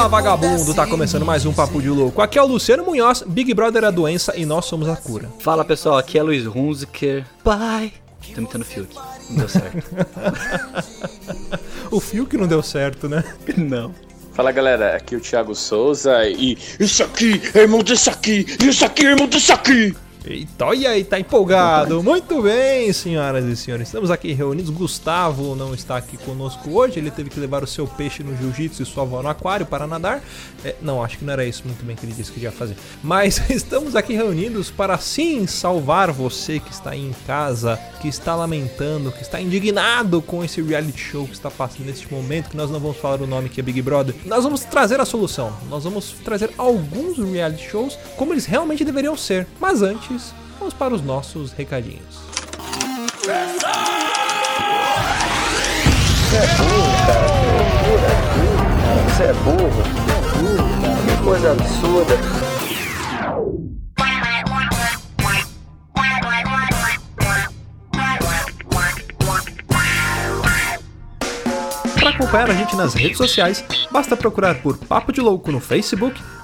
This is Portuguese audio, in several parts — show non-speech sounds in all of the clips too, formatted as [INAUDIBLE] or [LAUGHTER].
Fala vagabundo, tá começando mais um Papo de Louco. Aqui é o Luciano Munhoz, Big Brother é a doença e nós somos a cura. Fala pessoal, aqui é Luiz Hunziker. Bye. Tô imitando o Fiuk. Não deu certo. [LAUGHS] o Fiuk não deu certo, né? [LAUGHS] Não. Fala galera, aqui é o Thiago Souza e isso aqui é irmão desse aqui, isso aqui é irmão desse aqui. Eita, e aí, tá empolgado? Muito bem, senhoras e senhores. Estamos aqui reunidos. Gustavo não está aqui conosco hoje. Ele teve que levar o seu peixe no jiu-jitsu e sua avó no aquário para nadar. É, não, acho que não era isso muito bem que ele disse que ia fazer. Mas [LAUGHS] estamos aqui reunidos para sim salvar você que está aí em casa, que está lamentando, que está indignado com esse reality show que está passando neste momento, que nós não vamos falar o nome que é Big Brother. Nós vamos trazer a solução. Nós vamos trazer alguns reality shows como eles realmente deveriam ser. Mas antes, antes, vamos para os nossos recadinhos. Você é burro, cara. Você é burro. Você é burro, cara. Que coisa absurda. Para acompanhar a gente nas redes sociais, basta procurar por Papo de Louco no Facebook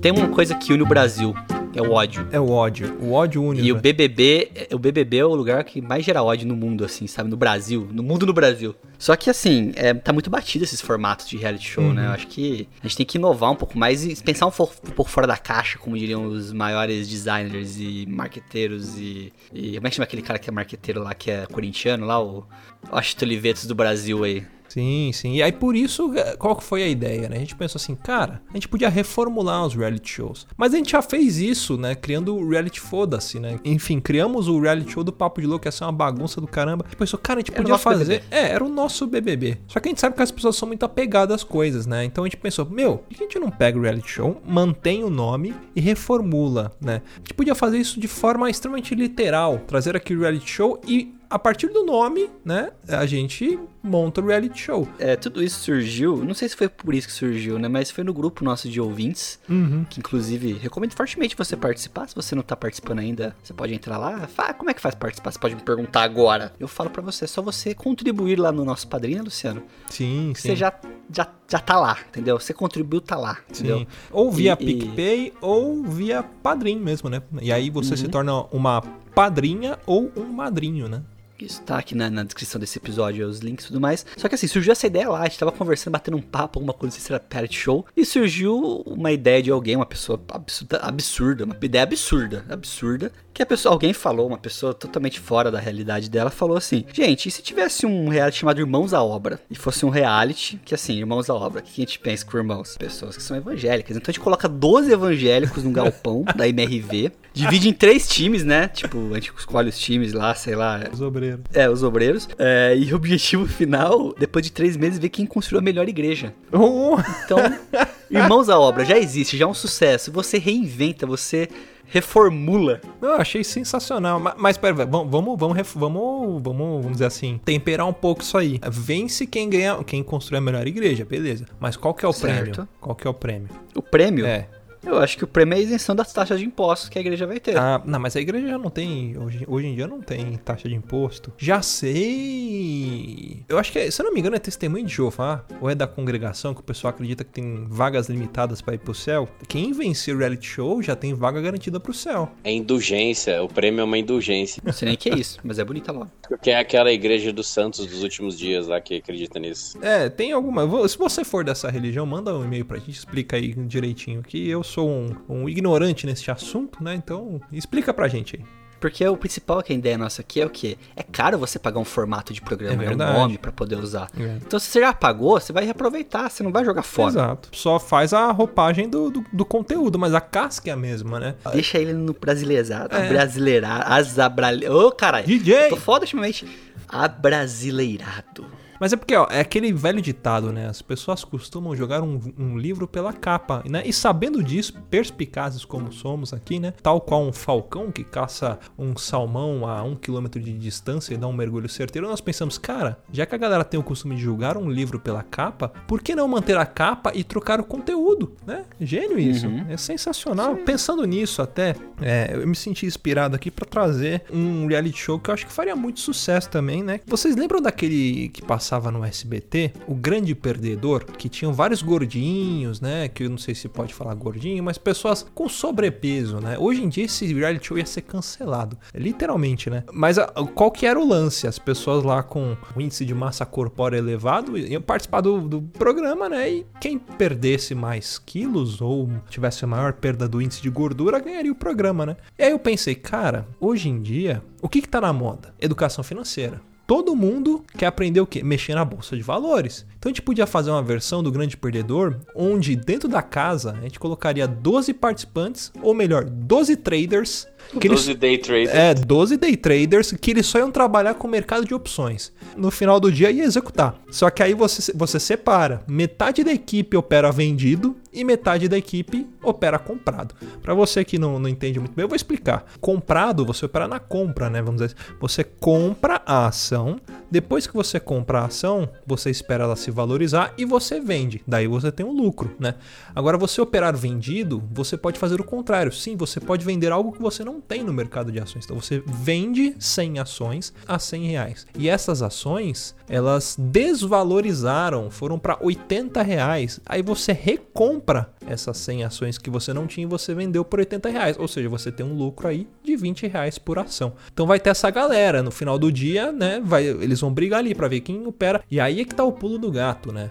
Tem uma coisa que une o Brasil, é o ódio. É o ódio. O ódio une. E o BBB, o BBB é o lugar que mais gera ódio no mundo, assim, sabe? No Brasil. No mundo no Brasil. Só que, assim, é, tá muito batido esses formatos de reality show, uhum. né? Eu acho que a gente tem que inovar um pouco mais e pensar um pouco, um pouco fora da caixa, como diriam os maiores designers e marqueteiros e, e... Como é que chama aquele cara que é marqueteiro lá, que é corintiano lá? O Austin Olivetos do Brasil aí. Sim, sim. E aí por isso, é, qual que foi a ideia, né? A gente pensou assim, cara, a gente podia reformular os reality shows. Mas a gente já fez isso, né? Criando o reality foda-se, né? Enfim, criamos o reality show do Papo de Louco, que ia ser uma bagunça do caramba. Gente pensou, cara, a gente podia fazer... BBB. É, era o nosso BBB. Só que a gente sabe que as pessoas são muito apegadas às coisas, né? Então a gente pensou, meu, por que a gente não pega o reality show, mantém o nome e reformula, né? A gente podia fazer isso de forma extremamente literal, trazer aqui o reality show e a partir do nome, né, a gente monta o reality show. É, tudo isso surgiu, não sei se foi por isso que surgiu, né, mas foi no grupo nosso de ouvintes, uhum. que inclusive recomendo fortemente você participar. Se você não tá participando ainda, você pode entrar lá. Fala, como é que faz participar? Você pode me perguntar agora. Eu falo para você, é só você contribuir lá no nosso padrinho, né, Luciano. Sim, sim. Você já, já, já tá lá, entendeu? Você contribuiu, tá lá, entendeu? Sim. Ou via e, PicPay e... ou via padrinho mesmo, né? E aí você uhum. se torna uma padrinha ou um madrinho, né? Isso tá aqui na, na, descrição desse episódio, os links e tudo mais. Só que assim, surgiu essa ideia lá, a gente tava conversando, batendo um papo, alguma coisa, se era parity show. E surgiu uma ideia de alguém, uma pessoa absurda, absurda uma ideia absurda, absurda. Que a pessoa, alguém falou, uma pessoa totalmente fora da realidade dela, falou assim: Gente, e se tivesse um reality chamado Irmãos à Obra? E fosse um reality, que assim, Irmãos à Obra, o que a gente pensa com irmãos? Pessoas que são evangélicas. Então a gente coloca 12 evangélicos num galpão [LAUGHS] da MRV. Divide em três times, né? Tipo, a gente escolhe os times lá, sei lá. Os obreiros. É, os obreiros. É, e o objetivo [LAUGHS] final, depois de três meses, ver quem construiu a melhor igreja. Oh. Então, [LAUGHS] Irmãos à Obra já existe, já é um sucesso. Você reinventa, você reformula. Eu achei sensacional. Mas, mas pera, vamos, vamos, vamos, vamos, vamos dizer assim, temperar um pouco isso aí. Vence quem ganha, quem construi a melhor igreja, beleza. Mas qual que é o certo. prêmio? Qual que é o prêmio? O prêmio? É. Eu acho que o prêmio é a isenção das taxas de impostos que a igreja vai ter. Ah, não, mas a igreja já não tem. Hoje, hoje em dia não tem taxa de imposto. Já sei. Eu acho que, é- se eu não me engano, é testemunho de Jeová. Ou é da congregação que o pessoal acredita que tem vagas limitadas pra ir pro céu. Quem vencer o reality show já tem vaga garantida pro céu. É indulgência, o prêmio é uma indulgência. Não sei nem o que é isso, mas é bonita lá. Porque é aquela igreja dos santos dos últimos dias lá que acredita nisso. É, tem alguma. Se você for dessa religião, manda um e-mail pra gente, explica aí direitinho. Que eu sou um, um ignorante nesse assunto, né? Então, explica pra gente aí. Porque o principal que a ideia nossa aqui é o quê? É caro você pagar um formato de programa, É é um nome pra poder usar. É. Então se você já pagou, você vai reaproveitar, você não vai jogar fora. Exato. Só faz a roupagem do, do, do conteúdo, mas a casca é a mesma, né? Deixa ele no brasileizado, É. brasileirar, azabrale... Ô, caralho. DJ! Tô foda ultimamente. Abrasileirado. Mas é porque, ó, é aquele velho ditado, né? As pessoas costumam jogar um, um livro pela capa, né? E sabendo disso, perspicazes como somos aqui, né? Tal qual um falcão que caça um salmão a um quilômetro de distância e dá um mergulho certeiro, nós pensamos, cara, já que a galera tem o costume de julgar um livro pela capa, por que não manter a capa e trocar o conteúdo, né? Gênio isso. É sensacional. Pensando nisso até, é, eu me senti inspirado aqui pra trazer um reality show que eu acho que faria muito sucesso também, né? Vocês lembram daquele que passava no SBT, O Grande Perdedor, que tinham vários gordinhos, né? Que eu não sei se pode falar gordinho, mas pessoas com sobrepeso, né? Hoje em dia esse reality show ia ser cancelado, literalmente, né? Mas a- qual que era o lance? As pessoas lá com o índice de massa corpórea elevado iam participar do, do programa, né? E quem perdesse mais quilos ou tivesse a maior perda do índice de gordura ganharia o programa, né? E aí eu pensei, cara, hoje em dia, o que que tá na moda? Educação financeira. Todo mundo quer aprender o quê? Mexer na bolsa de valores. Então a gente podia fazer uma versão do Grande Perdedor, onde dentro da casa a gente colocaria 12 participantes, ou melhor, 12 traders. Que eles- 12 day trader. é, 12 day traders que eles só iam trabalhar com o mercado de opções. No final do dia ia executar. Só que aí você, você separa. Metade da equipe opera vendido e metade da equipe opera comprado. Para você que não, não entende muito bem, eu vou explicar. Comprado, você opera na compra, né? Vamos dizer, assim. você compra a ação. Depois que você compra a ação, você espera ela se valorizar e você vende. Daí você tem um lucro, né? Agora, você operar vendido, você pode fazer o contrário. Sim, você pode vender algo que você não tem no mercado de ações. Então, você vende 100 ações a 100 reais. E essas ações, elas desvalorizaram, foram para 80 reais. Aí você recompra essas 100 ações que você não tinha e você vendeu por 80 reais. Ou seja, você tem um lucro aí de 20 reais por ação. Então vai ter essa galera. No final do dia, né? Vai, eles vão brigar ali para ver quem opera. E aí é que tá o pulo do gato, né?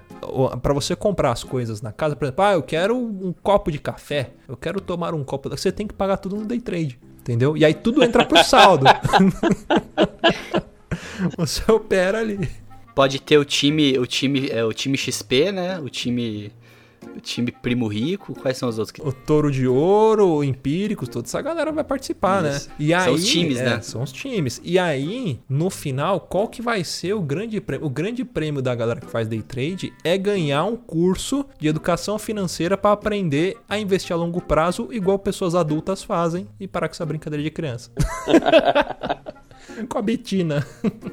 Para você comprar as coisas na casa, por exemplo, ah, eu quero um copo de café, eu quero tomar um copo. Você tem que pagar tudo no day trade. Entendeu? E aí tudo entra pro saldo. [LAUGHS] você opera ali. Pode ter o time, o time, é, o time XP, né? O time, o time Primo Rico. Quais são os outros? que- O Touro de Ouro, o Empíricos, toda essa galera vai participar, Isso. né? E aí, São os times, é, né? São os times. E aí, no final, qual que vai ser o grande prêmio? O grande prêmio da galera que faz day trade é ganhar um curso de educação financeira para aprender a investir a longo prazo, igual pessoas adultas fazem, e parar com essa brincadeira de criança. [LAUGHS] com a Betina.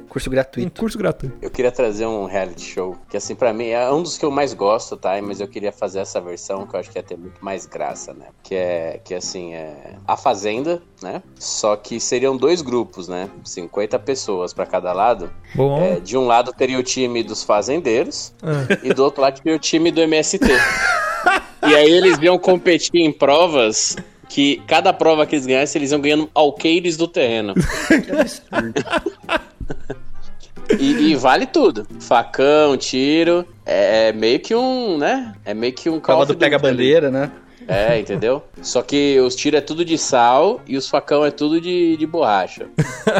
Curso Um gratuito. curso gratuito. Eu queria trazer um reality show, que assim, pra mim, é um dos que eu mais gosto, tá? Mas eu queria fazer essa versão que eu acho que ia ter muito mais graça, né? Que é, que assim, é A Fazenda, né? Só que seriam dois grupos, né? 50 pessoas pra cada lado. Bom. É, de um lado teria o time dos fazendeiros Ah. e do outro lado teria o time do MST. e aí eles iam competir em provas que cada prova que eles ganhassem, eles iam ganhando alqueires do terreno. Que absurdo. E, e vale tudo. Facão, tiro. É, é meio que um, né? É meio que um Prova of do pega Duty ali. bandeira, né? É, entendeu? Só que os tiros é tudo de sal e os facão é tudo de, de borracha.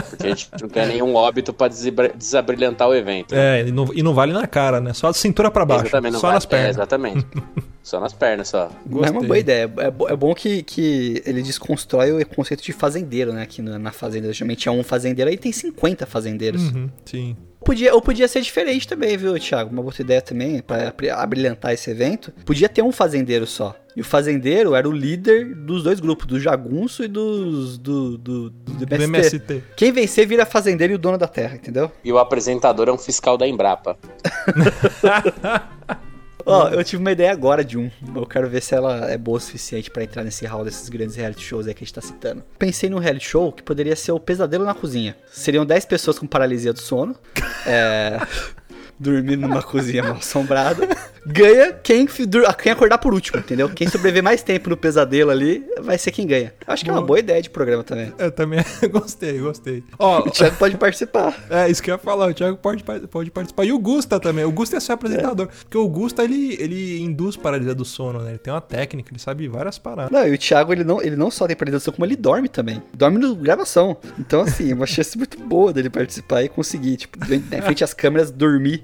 Porque a gente não quer nenhum óbito pra desabri- desabrilhantar o evento. É, e não, e não vale na cara, né? Só a cintura para baixo. Exatamente, Só vai- nas É, pernas. exatamente. [LAUGHS] só nas pernas, só. Mas é uma Gostei. boa ideia. É, bo- é bom que, que ele desconstrói o conceito de fazendeiro, né? Aqui na, na fazenda. Geralmente é um fazendeiro, aí tem 50 fazendeiros. Uhum, sim. Podia, ou podia ser diferente também, viu, Thiago? Uma outra ideia também, pra abri- abrilhantar esse evento. Podia ter um fazendeiro só. E o fazendeiro era o líder dos dois grupos, do jagunço e dos, do, do, do, Do MST. MST. Quem vencer vira fazendeiro e o dono da terra, entendeu? E o apresentador é um fiscal da Embrapa. [LAUGHS] Ó, eu tive uma ideia agora de um. Eu quero ver se ela é boa o suficiente pra entrar nesse hall desses grandes reality shows aí que a gente tá citando. Pensei num reality show que poderia ser o Pesadelo na Cozinha. Seriam 10 pessoas com paralisia do sono. É. [LAUGHS] Dormindo numa cozinha mal assombrada. Ganha quem, dur- quem acordar por último, entendeu? Quem sobreviver mais tempo no pesadelo ali vai ser quem ganha. Acho que é uma boa ideia de programa também. Eu também [LAUGHS] gostei, gostei. Ó, O Thiago pode participar. É, isso que eu ia falar, o Thiago pode, pode participar. E o Gusta também. O Gusta é seu apresentador. Porque o Gusta, ele, ele induz paralisia do sono, né? Ele tem uma técnica, ele sabe várias paradas. Não, e o Thiago, ele não, ele não só tem paralisação, como ele dorme também. Dorme no gravação. Então, assim, é uma chance muito boa dele participar e conseguir, tipo, em frente às câmeras, dormir,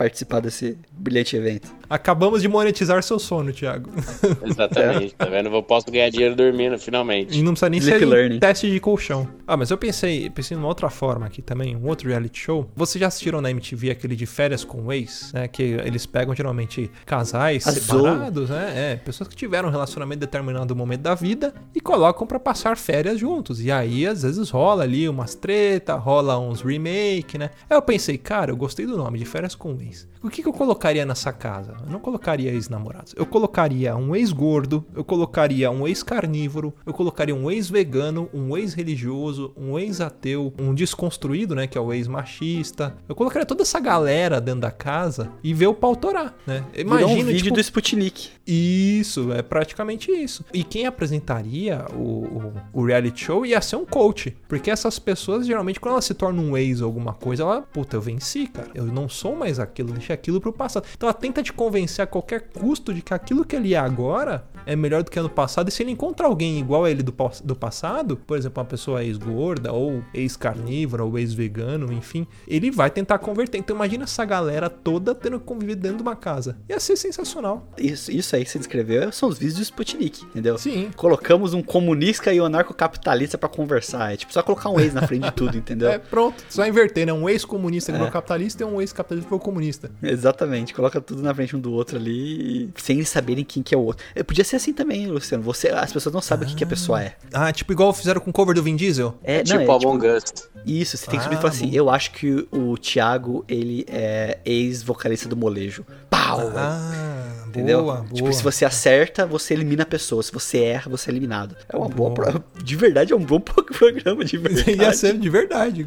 participar desse brilhante evento. Acabamos de monetizar seu sono, Thiago. [LAUGHS] Exatamente, tá vendo? Eu posso ganhar dinheiro dormindo, finalmente. E não precisa nem Sleep ser um learning. teste de colchão. Ah, mas eu pensei, pensei numa outra forma aqui também, um outro reality show. Vocês já assistiram na MTV aquele de férias com o ex, né? Que eles pegam geralmente casais Azul. separados, né? É, pessoas que tiveram um relacionamento em determinado momento da vida e colocam pra passar férias juntos. E aí, às vezes, rola ali umas treta, rola uns remake, né? Aí eu pensei, cara, eu gostei do nome de férias com o ex. nice. O que, que eu colocaria nessa casa? Eu não colocaria ex-namorados. Eu colocaria um ex-gordo, eu colocaria um ex-carnívoro, eu colocaria um ex-vegano, um ex-religioso, um ex-ateu, um desconstruído, né? Que é o ex-machista. Eu colocaria toda essa galera dentro da casa e ver o pau torar, né? Virou Imagina, um vídeo tipo, do Sputnik. isso, é praticamente isso. E quem apresentaria o, o, o reality show ia ser um coach. Porque essas pessoas, geralmente, quando elas se tornam um ex ou alguma coisa, ela, puta, eu venci, cara. Eu não sou mais aquilo, aquilo pro passado. Então ela tenta te convencer a qualquer custo de que aquilo que ele é agora é melhor do que ano passado. E se ele encontra alguém igual a ele do, do passado, por exemplo, uma pessoa ex-gorda, ou ex-carnívora, ou ex-vegano, enfim, ele vai tentar converter. Então imagina essa galera toda tendo que conviver dentro de uma casa. Ia ser sensacional. Isso, isso aí que você descreveu são os vídeos do Sputnik, entendeu? Sim. Colocamos um comunista e um anarcocapitalista pra conversar. É tipo só colocar um ex na frente de tudo, entendeu? [LAUGHS] É, pronto. Só inverter, né? Um ex-comunista que É. virou capitalista e um ex-capitalista que virou comunista. Exatamente, coloca tudo na frente um do outro ali, sem eles saberem quem que é o outro. É, podia ser assim também, Luciano. Você, as pessoas não sabem o que, que a pessoa é. Ah, tipo igual fizeram com o cover do Vin Diesel? É, não, tipo é, Among Us. Isso, você tem que Ah, subir e falar assim: eu acho que o Thiago, ele é ex-vocalista do molejo. Pau! Ah, Entendeu? boa, boa. Tipo, se você acerta, você elimina a pessoa. Se você erra, você é eliminado. É uma boa. Boa. De verdade, é um bom pro- [LAUGHS] programa, de [LAUGHS] Ia verdade. ser de verdade.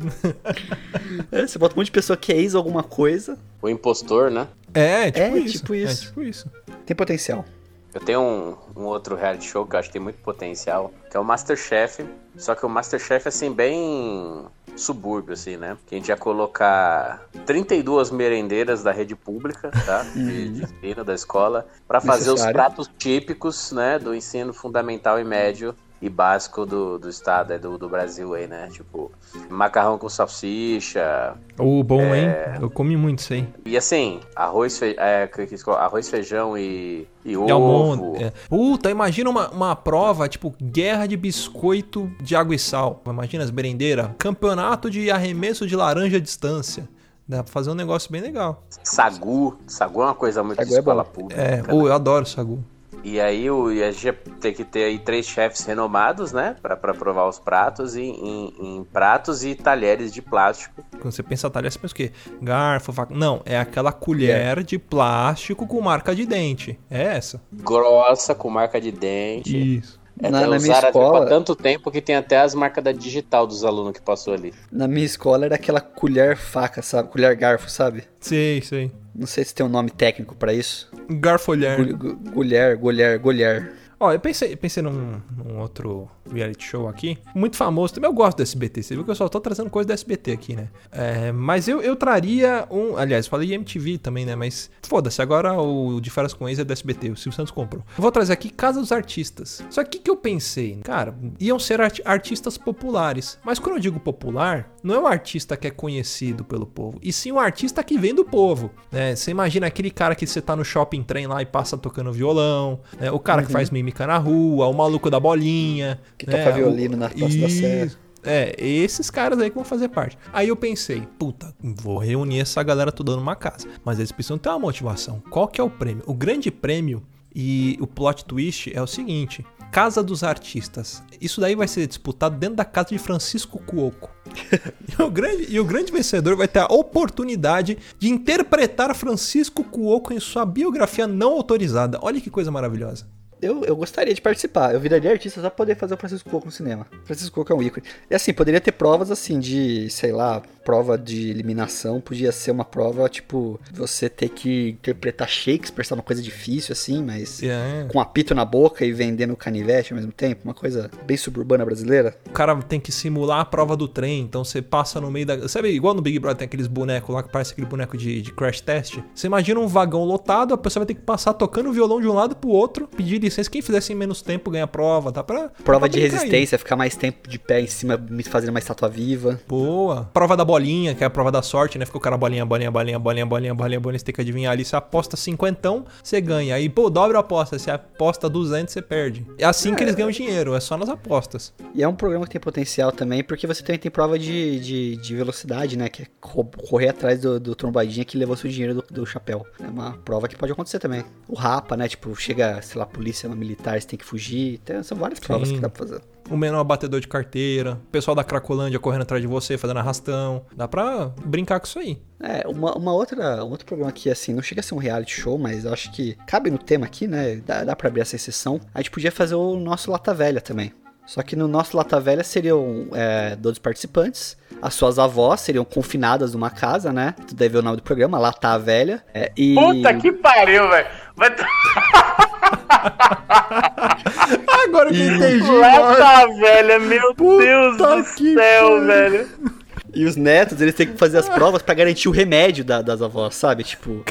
É, você bota um monte de pessoa que é ex alguma coisa, O impostor, né? É, tipo É, isso. tipo isso. É tipo isso. tem potencial. Eu tenho um, um outro reality show que eu acho que tem muito potencial, que é o Masterchef. Só que o Masterchef, assim, bem subúrbio, assim, né? Que a gente ia colocar 32 merendeiras da rede pública, tá? [LAUGHS] De, de ensino da escola, pra fazer os pratos típicos, né? Do ensino fundamental e médio e básico do, do estado, é, do, do Brasil aí, né? Tipo, macarrão com salsicha, O bom, É. hein? Eu comi muito isso aí. e assim, arroz, fe... é, arroz feijão e, e ovo. E almond- é. Puta, imagina uma, uma prova, tipo, guerra de biscoito de água e sal. Imagina as merendeiras. Campeonato de arremesso de laranja à distância. Dá pra fazer um negócio bem legal. Sagu. Sagu é uma coisa muito Sagu de é escola bom. pública. É, oh, eu adoro sagu. E aí o, e a gente ia ter que ter aí três chefes renomados, né? Pra, pra provar os pratos em, em- em pratos e talheres de plástico. Quando você pensa talher, você pensa o quê? Garfo, faca. Não, é aquela colher de plástico com marca de dente. É essa. Grossa, com marca de dente. Isso. É, Na- até na minha usaram escola- há tanto tempo que tem até as marcas da digital dos alunos que passou ali. Na minha escola era aquela colher faca, sabe? Colher garfo, sabe? Sei, sei. Não sei se tem um nome técnico pra isso. Gu- Gulher, golher, golher. Ó, eu pensei, pensei num, num outro reality show aqui, muito famoso. Também eu gosto do SBT, você viu que eu só tô trazendo coisa do SBT aqui, né? É, mas eu, eu traria um. Aliás, falei MTV também, né? Mas foda-se, agora o de Férias com Ex é do SBT, o Silvio Santos comprou. Eu vou trazer aqui Casa dos Artistas. Só que o que eu pensei? Cara, iam ser art- artistas populares. Mas quando eu digo popular, não é um artista que é conhecido pelo povo, e sim um artista que vem do povo, né? Você imagina aquele cara que você tá no shopping trem lá e passa tocando violão, né? O cara que faz mímica na rua, o maluco da bolinha, Que né? toca violino na Praça da Sé. Isso. É, esses caras aí que vão fazer parte. Aí eu pensei, puta, vou reunir essa galera toda numa casa. Mas eles precisam ter uma motivação. Qual que é o prêmio? O grande prêmio e o plot twist é o seguinte: Casa dos Artistas. Isso daí vai ser disputado dentro da casa de Francisco Cuoco. [LAUGHS] E o, grande, e o grande vencedor vai ter a oportunidade de interpretar Francisco Cuoco em sua biografia não autorizada. Olha que coisa maravilhosa. Eu, eu gostaria de participar. Eu viraria artista só pra poder fazer o Francisco Coco no cinema. Francisco Coco é um ícone. E assim, poderia ter provas assim de, sei lá, prova de eliminação. Podia ser uma prova, tipo, você ter que interpretar Shakespeare, sabe? Uma coisa difícil assim, mas É. com apito na boca e vendendo canivete ao mesmo tempo. Uma coisa bem suburbana brasileira. O cara tem que simular a prova do trem, então você passa no meio da. Sabe, igual no Big Brother tem aqueles bonecos lá que parece aquele boneco de, de crash test? Você imagina um vagão lotado, a pessoa vai ter que passar tocando violão de um lado pro outro, pedir licença. Quem fizesse em menos tempo ganha a prova, tá? Pra, Prova pra de brincar aí. resistência, ficar mais tempo de pé em cima, me fazendo uma estátua viva. Boa. Prova da bolinha, que é a prova da sorte, né? Fica o cara bolinha, bolinha, bolinha, bolinha, bolinha, bolinha, bolinha. Você tem que adivinhar ali. Você aposta cinquentão, você ganha. Aí, pô, dobra a aposta. Se aposta 200, você perde. É assim que eles ganham dinheiro, é só nas apostas. E é um programa que tem potencial também, porque você também tem prova de, de, de velocidade, né? Que é co- correr atrás do, do trombadinha que levou seu dinheiro do, do chapéu. É uma prova que pode acontecer também. O rapa, né? Tipo, chega, sei lá, polícia militar, você tem que fugir. Então, são várias provas Sim. que dá pra fazer. O menor batedor de carteira, o pessoal da Cracolândia correndo atrás de você, fazendo arrastão. Dá pra brincar com isso aí. É, uma, uma outra, um outro programa que, assim, não chega a ser um reality show, mas eu acho que cabe no tema aqui, né? Dá, dá pra abrir essa exceção. A gente podia fazer o nosso Lata Velha também. Só que no nosso Lata Velha seriam é, 12 participantes. As suas avós seriam confinadas numa casa, né? Tu deve ver o nome do programa, Lata Velha. É, e... Puta que pariu, velho. Vai [LAUGHS] Agora que eu entendi. Lata velha, meu Deus do céu, velho. E os netos, eles têm que fazer as provas pra garantir o remédio da- das avós, sabe? Tipo,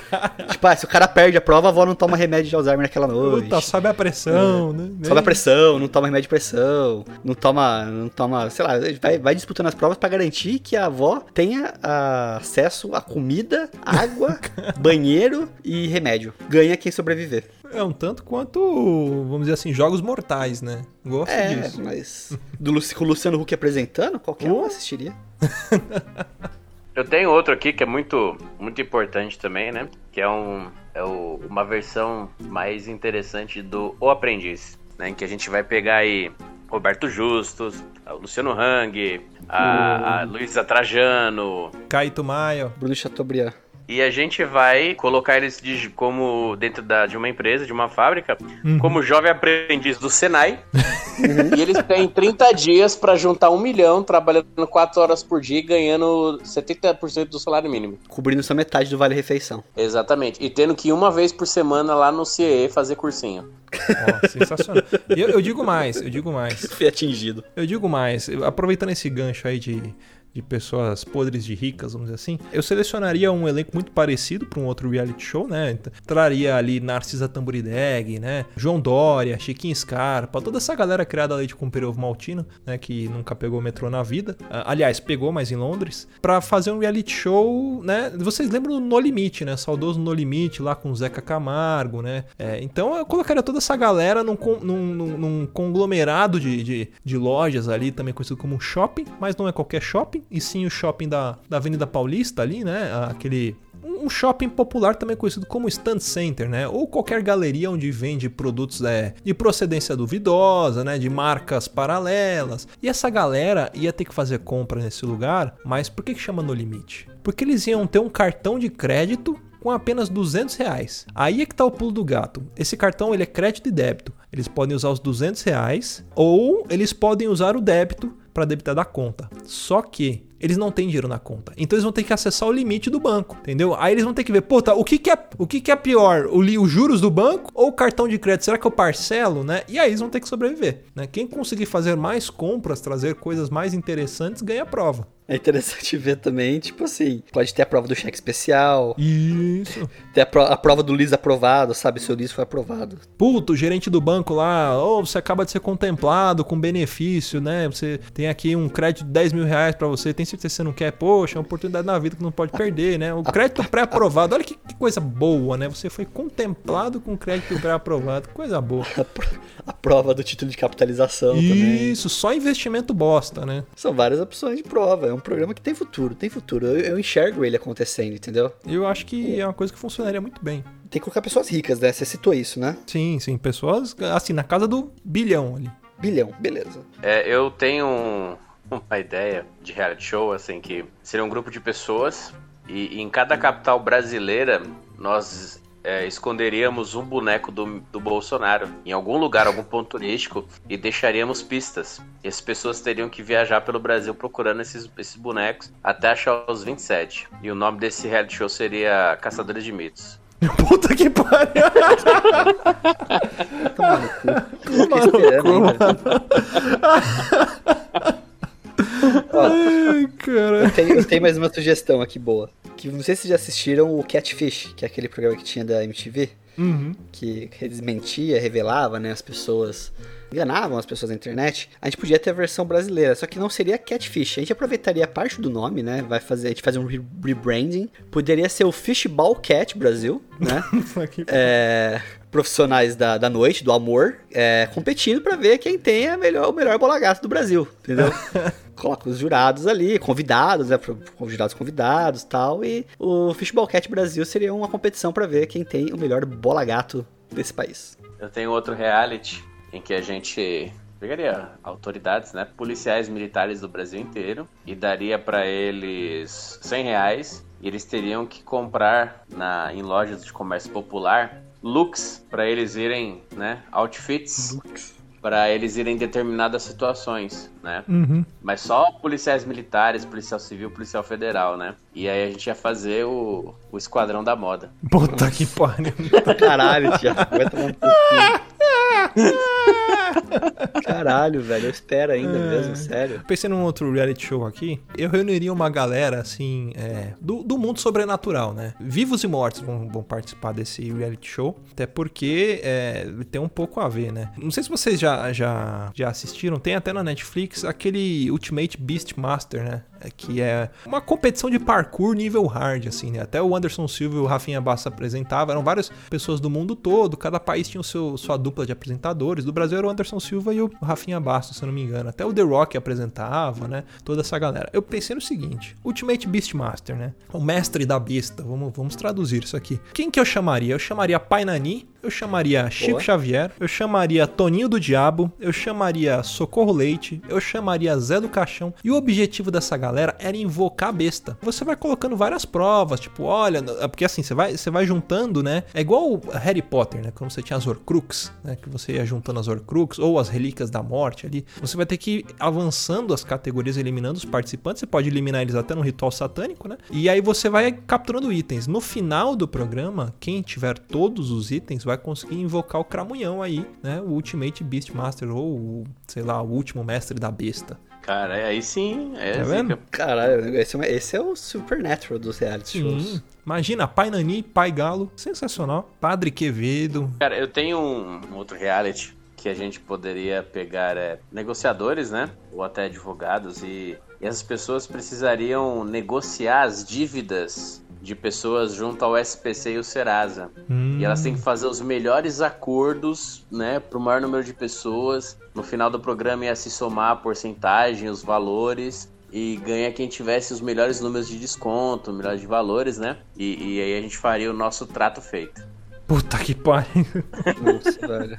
tipo ah, se o cara perde a prova, a avó não toma remédio de Alzheimer naquela noite. Puta, sobe a pressão, né? Sobe a pressão, não toma remédio de pressão, não toma, não toma, sei lá, vai, vai disputando as provas pra garantir que a avó tenha ah, acesso a comida, água, [LAUGHS] banheiro e remédio. Ganha quem sobreviver. É um tanto quanto, vamos dizer assim, jogos mortais, né? Gosto É, disso. mas do com o Luciano Huck apresentando, qualquer um assistiria. [LAUGHS] Eu tenho outro aqui que é muito, muito importante também, né? Que é, um, é o- uma versão mais interessante do O Aprendiz, né? Em que a gente vai pegar aí Roberto Justus, o Luciano Hang, a, a Luísa Trajano, Caíto Maia. Bruno Chateaubriand. E a gente vai colocar eles de- como dentro da, de uma empresa, de uma fábrica, Uhum. como jovem aprendiz do Senai. e eles têm 30 dias pra juntar um milhão, trabalhando 4 horas por dia e ganhando 70% do salário mínimo. Cobrindo só metade do Vale Refeição. Exatamente. E tendo que ir uma vez por semana lá no CIE fazer cursinho. Ó, sensacional. E eu, eu digo mais, eu digo mais. [LAUGHS] Foi atingido. Eu digo mais, aproveitando esse gancho aí de, de pessoas podres de ricas, vamos dizer assim, eu selecionaria um elenco muito parecido para um outro reality show, né? Então, Traria ali Narcisa Tamburideg, né? João Dória, Chiquinho Scarpa, toda essa galera criada a leite com pera e ovo maltino, né? Que nunca pegou metrô na vida. Ah, Aliás, pegou, mas em Londres. Pra fazer um reality show, né? Vocês lembram do No Limite, né? Saudoso No Limite, lá com o Zeca Camargo, né? É, então eu colocaria toda essa galera num, num- num- num conglomerado de, de, de lojas ali, também conhecido como shopping, mas não é qualquer shopping, e sim o shopping da, da Avenida Paulista ali, né? Aquele um shopping popular também conhecido como stand center, né? Ou qualquer galeria onde vende produtos é, de procedência duvidosa, né? De marcas paralelas. E essa galera ia ter que fazer compra nesse lugar, mas por que, que chama no limite? Porque eles iam ter um cartão de crédito com apenas 200 reais. Aí é que tá o pulo do gato. Esse cartão ele é crédito e débito. Eles podem usar os 200 reais ou eles podem usar o débito para debitar da conta. Só que eles não têm dinheiro na conta. Então eles vão ter que acessar o limite do banco, entendeu? Aí eles vão ter que ver, pô, tá, o que, que é o que, que é pior, o, os juros do banco ou o cartão de crédito? Será que eu parcelo, né? E aí eles vão ter que sobreviver, né? Quem conseguir fazer mais compras, trazer coisas mais interessantes, ganha a prova. É interessante [LAUGHS] ver também, tipo assim, pode ter a prova do cheque especial, Isso. ter a, pro- a prova do LIS aprovado, sabe? Se o LIS foi aprovado. Puto, o gerente do banco lá, ou você acaba de ser contemplado com benefício, né? Você tem aqui um crédito de 10 mil reais pra você, tem certeza que você não quer? Poxa, é uma oportunidade na vida que não pode perder, né? O crédito pré-aprovado, olha que, que coisa boa, né? Você foi contemplado com crédito pré-aprovado, coisa boa. A, pro- a prova do título de capitalização também. Isso, só investimento bosta, né? São várias opções de prova. É um programa que tem futuro, tem futuro. Eu, eu enxergo ele acontecendo, entendeu? Eu acho que é uma coisa que funcionaria muito bem. Tem que colocar pessoas ricas, né? Você citou isso, né? Sim, sim, pessoas assim, na casa do bilhão ali. Bilhão, beleza. É, eu tenho um, uma ideia de reality show, assim, que seria um grupo de pessoas e, e em cada capital brasileira nós é, esconderíamos um boneco do, do Bolsonaro em algum lugar, algum ponto turístico e deixaríamos pistas. E as pessoas teriam que viajar pelo Brasil procurando esses, esses bonecos até achar os 27. E o nome desse reality show seria Caçadores de Mitos. [LAUGHS] Puta que pariu! Toma no cu. [LAUGHS] Ó, Ai, cara. eu, tenho, eu tenho mais uma sugestão aqui boa. Que não sei se vocês já assistiram o Catfish, que é aquele programa que tinha da MTV. Uhum. que desmentia, revelava, né, as pessoas enganavam as pessoas na internet, a gente podia ter a versão brasileira, só que não seria Catfish. A gente aproveitaria parte do nome, né? Vai fazer, a gente fazer um re- rebranding. Poderia ser o Fishball Cat Brasil, né? [LAUGHS] É, profissionais da, da noite, do amor, é, competindo pra ver quem tem a melhor, o melhor bola gato do Brasil, entendeu? [LAUGHS] Coloca os jurados ali, convidados, né? com jurados convidados tal. E o Fishball Cat Brasil seria uma competição pra ver quem tem o melhor bola gato desse país. Eu tenho outro reality em que a gente pegaria autoridades, né, policiais militares do Brasil inteiro e daria pra eles 100 reais e eles teriam que comprar na, em lojas de comércio popular looks pra eles irem, né, outfits pra eles irem em determinadas situações, né? Uhum. Mas só policiais militares, policial civil, policial federal, né? E aí a gente ia fazer o, o esquadrão da moda. Puta que pariu. Caralho, Thiago. Vai tomar cu. Caralho, velho. Eu espero ainda mesmo, sério. Pensei num outro reality show aqui. Eu reuniria uma galera, assim, é, do, do mundo sobrenatural, né? Vivos e mortos vão, vão participar desse reality show. Até porque é, tem um pouco a ver, né? Não sei se vocês já, já, já assistiram. Tem até na Netflix aquele Ultimate Beastmaster, né? É, Que é uma competição de parkour nível hard, assim, né? Até o Anderson Silva e o Rafinha Bassa apresentavam. Eram várias pessoas do mundo todo. Cada país tinha o seu, sua dupla de apresentadores. Do Brasil era o Anderson Silva e o Rafinha Bastos, se eu não me engano. Até o The Rock apresentava, né? Toda essa galera. Eu pensei no seguinte: Ultimate Beastmaster, né? O mestre da besta. Vamos, vamos traduzir isso aqui. Quem que eu chamaria? Eu chamaria Pai Nani. Eu chamaria Chico Xavier. Eu chamaria Toninho do Diabo. Eu chamaria Socorro Leite. Eu chamaria Zé do Caixão. E o objetivo dessa galera era invocar a besta. Você vai colocando várias provas, tipo, olha, é porque assim, você vai, você vai juntando, né? É igual o Harry Potter, né? Quando você tinha as Horcrux, né? Que você ia juntando as Horcrux ou as Relíquias da Morte ali. Você vai ter que ir avançando as categorias, eliminando os participantes. Você pode eliminar eles até no ritual satânico, né? E aí você vai capturando itens. No final do programa, quem tiver todos os itens vai conseguir invocar o Cramunhão aí, né? O Ultimate Beastmaster ou, o, sei lá, o último mestre da besta. Cara, aí sim, é Tá vendo? Caralho, esse é, esse é o Supernatural dos reality shows. Sim. Imagina, Pai Nani, Pai Galo, sensacional. Padre Quevedo. Cara, eu tenho um, um outro reality que a gente poderia pegar é, negociadores, né? Ou até advogados e, e essas pessoas precisariam negociar as dívidas de pessoas junto ao SPC e o Serasa. Hum. E elas têm que fazer os melhores acordos, né, para o maior número de pessoas. No final do programa ia se somar a porcentagem, os valores. E ganha quem tivesse os melhores números de desconto, melhores de valores, né? E, e aí a gente faria o nosso trato feito. Puta que pariu. Nossa, velho.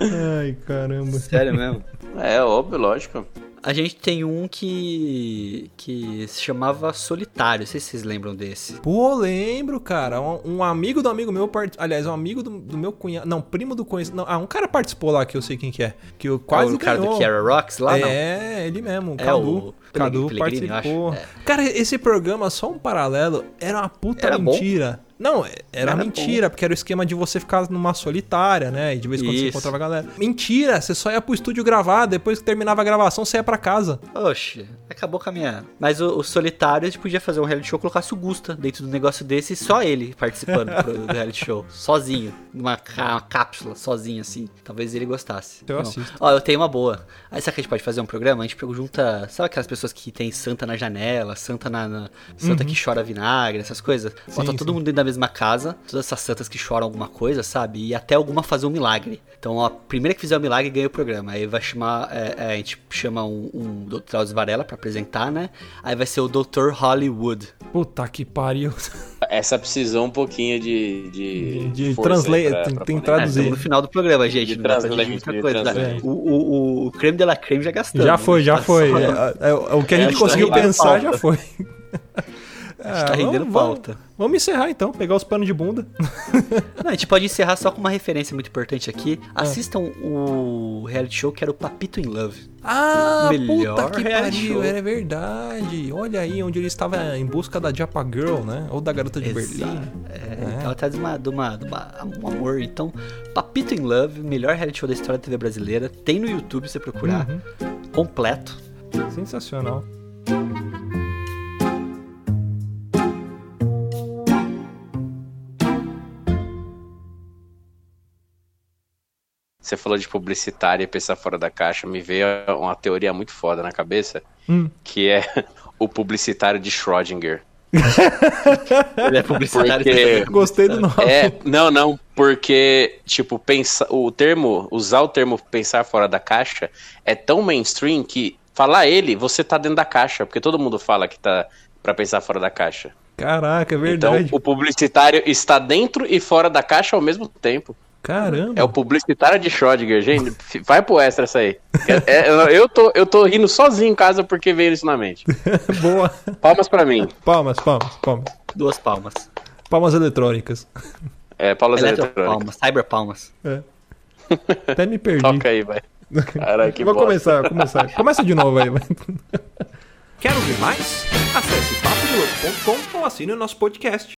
Ai, caramba. Sério mesmo. É, óbvio, lógico. A gente tem um que que se chamava Solitário. Não sei se vocês lembram desse. Pô, lembro, cara. Um, um amigo do amigo meu, part... aliás, um amigo do, do meu cunhado. Não, primo do conhecido. Não, ah, um cara participou lá que eu sei quem que é. Que eu quase o cara ganhou. do Kiara Rocks lá, não? É, ele mesmo, o É, Cadu. o Cadu Pellegrini, eu participou. É. Cara, esse programa, só um paralelo, era uma puta Era bom? Não, era, Era mentira, porque era o esquema de você ficar numa solitária, né? E de vez em quando você Isso. encontrava a galera. Mentira, você só ia pro estúdio gravar, depois que terminava a gravação, você ia pra casa. Oxe, acabou com a minha. Mas o, o Solitário, a gente podia fazer um reality show, colocasse o Gusta dentro do negócio desse e só ele participando do reality show. [LAUGHS] Sozinho. Numa uma cápsula, sozinho assim. Talvez ele gostasse. Eu Não. assisto. Ó, eu tenho uma boa. Aí sabe que a gente pode fazer um programa? A gente junta. Sabe aquelas pessoas que tem santa na janela, santa na. na- santa que chora vinagre, essas coisas? Bota todo sim. mundo dentro da mesma casa, todas essas santas que choram alguma coisa, sabe? E até alguma fazer um milagre. Então a primeira que fizer o milagre ganha o programa. Aí vai chamar. é, é, a gente chama um, um Dr. Drauzio Varela pra apresentar, né? Aí vai ser o Dr. Hollywood. Puta que pariu. Essa precisou um pouquinho de. De, De translate- pra- tem- pra É, traduzir. estamos no final do programa, gente. De translate, muita coisa. né? O, o, o creme de la creme já gastamos. Já foi, já Tá foi. É, é, o que a É, gente tá conseguiu rendendo pensar já pauta. A [LAUGHS] gente tá rendendo vamos, pauta. Vamos, vamos encerrar então, pegar os panos de bunda. [LAUGHS] Não, a gente pode encerrar só com uma referência muito importante aqui. Ah. Assistam o reality show que era o Papito in Love. Ah, Melhor puta que reality pariu, show. era verdade. Olha aí, onde ele estava em busca da Japa Girl, né? Ou da garota de Berlim. Exato. É, Ela tá de, uma, de, uma, de uma- um amor. Então, Papito in Love, melhor reality show da história da TV brasileira. Tem no YouTube você procurar. Uhum. Completo. Sensacional. Você falou de publicitária e pensar fora da caixa, me veio uma teoria muito foda na cabeça, Hum. que é [LAUGHS] o publicitário de Schrödinger. [LAUGHS] Ele é publicitário. Porque- Gostei do nome. É, não, não, porque, tipo, pensa, o termo, usar o termo pensar fora da caixa é tão mainstream que falar ele, você tá dentro da caixa, porque todo mundo fala que tá pra pensar fora da caixa. Caraca, é Então, verdade. o publicitário está dentro e fora da caixa ao mesmo tempo. Caramba. É o publicitário de Schrödinger, gente. Vai pro extra essa aí. É, é, eu, tô, eu tô rindo sozinho em casa porque veio isso na mente. [LAUGHS] Boa. Palmas pra mim. Palmas, palmas, palmas. Duas palmas. Palmas eletrônicas. É, palmas eletrônicas. Eletropalmas, cyberpalmas. É. Até me perdi. Toca aí, vai. Caralho, que Vou bosta. começar, começar. Começa de novo aí, vai. Quer ouvir mais? Acesse papodelouco.com ou assine o nosso podcast.